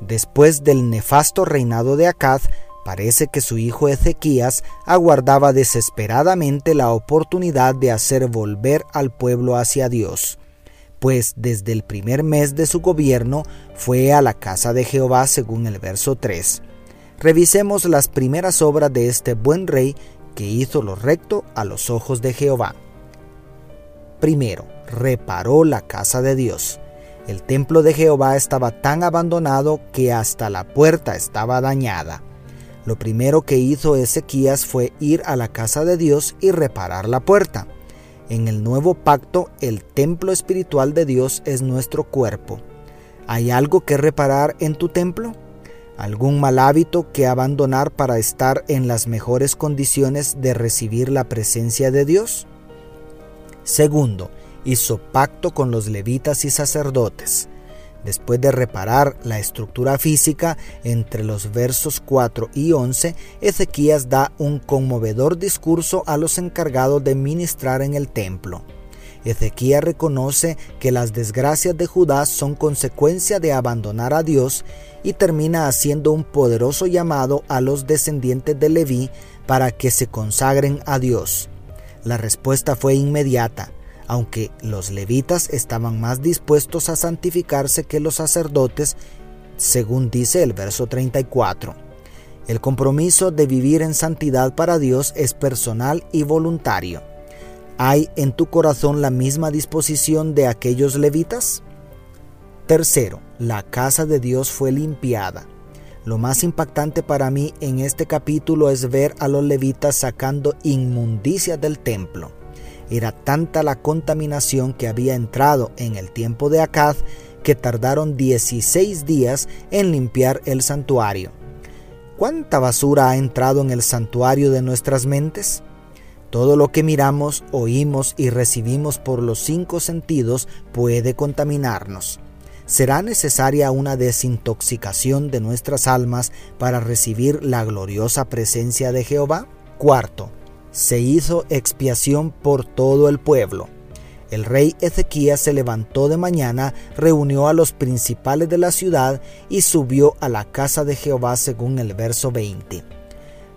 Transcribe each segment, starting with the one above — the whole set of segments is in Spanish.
Después del nefasto reinado de Acaz, parece que su hijo Ezequías aguardaba desesperadamente la oportunidad de hacer volver al pueblo hacia Dios, pues desde el primer mes de su gobierno fue a la casa de Jehová según el verso 3. Revisemos las primeras obras de este buen rey que hizo lo recto a los ojos de Jehová. Primero, reparó la casa de Dios. El templo de Jehová estaba tan abandonado que hasta la puerta estaba dañada. Lo primero que hizo Ezequías fue ir a la casa de Dios y reparar la puerta. En el nuevo pacto, el templo espiritual de Dios es nuestro cuerpo. ¿Hay algo que reparar en tu templo? ¿Algún mal hábito que abandonar para estar en las mejores condiciones de recibir la presencia de Dios? Segundo, hizo pacto con los levitas y sacerdotes. Después de reparar la estructura física entre los versos 4 y 11, Ezequías da un conmovedor discurso a los encargados de ministrar en el templo. Ezequías reconoce que las desgracias de Judá son consecuencia de abandonar a Dios y termina haciendo un poderoso llamado a los descendientes de Leví para que se consagren a Dios. La respuesta fue inmediata aunque los levitas estaban más dispuestos a santificarse que los sacerdotes, según dice el verso 34. El compromiso de vivir en santidad para Dios es personal y voluntario. ¿Hay en tu corazón la misma disposición de aquellos levitas? Tercero, la casa de Dios fue limpiada. Lo más impactante para mí en este capítulo es ver a los levitas sacando inmundicia del templo. Era tanta la contaminación que había entrado en el tiempo de Acaz que tardaron 16 días en limpiar el santuario. ¿Cuánta basura ha entrado en el santuario de nuestras mentes? Todo lo que miramos, oímos y recibimos por los cinco sentidos puede contaminarnos. ¿Será necesaria una desintoxicación de nuestras almas para recibir la gloriosa presencia de Jehová? Cuarto, se hizo expiación por todo el pueblo. El rey Ezequías se levantó de mañana, reunió a los principales de la ciudad y subió a la casa de Jehová según el verso 20.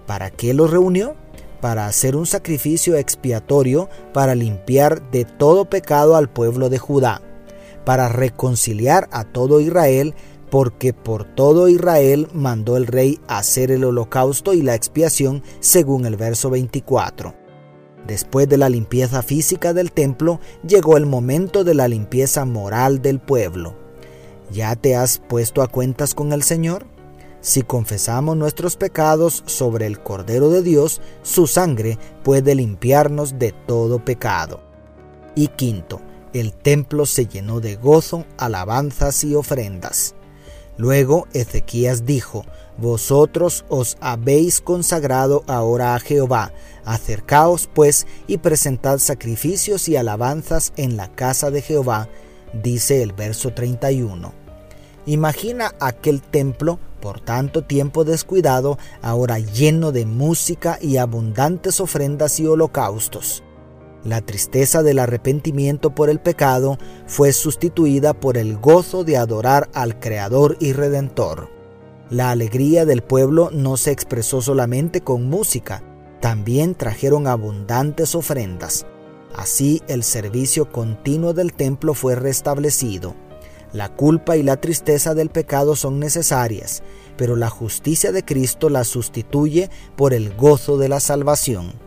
¿Para qué lo reunió? Para hacer un sacrificio expiatorio para limpiar de todo pecado al pueblo de Judá, para reconciliar a todo Israel porque por todo Israel mandó el rey hacer el holocausto y la expiación según el verso 24. Después de la limpieza física del templo, llegó el momento de la limpieza moral del pueblo. ¿Ya te has puesto a cuentas con el Señor? Si confesamos nuestros pecados sobre el Cordero de Dios, su sangre puede limpiarnos de todo pecado. Y quinto, el templo se llenó de gozo, alabanzas y ofrendas. Luego Ezequías dijo, Vosotros os habéis consagrado ahora a Jehová, acercaos pues y presentad sacrificios y alabanzas en la casa de Jehová, dice el verso 31. Imagina aquel templo por tanto tiempo descuidado, ahora lleno de música y abundantes ofrendas y holocaustos. La tristeza del arrepentimiento por el pecado fue sustituida por el gozo de adorar al Creador y Redentor. La alegría del pueblo no se expresó solamente con música, también trajeron abundantes ofrendas. Así el servicio continuo del templo fue restablecido. La culpa y la tristeza del pecado son necesarias, pero la justicia de Cristo la sustituye por el gozo de la salvación.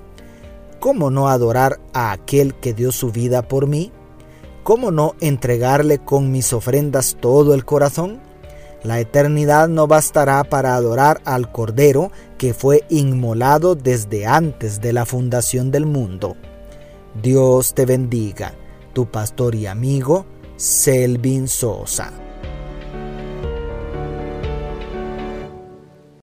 ¿Cómo no adorar a aquel que dio su vida por mí? ¿Cómo no entregarle con mis ofrendas todo el corazón? La eternidad no bastará para adorar al Cordero que fue inmolado desde antes de la fundación del mundo. Dios te bendiga, tu pastor y amigo, Selvin Sosa.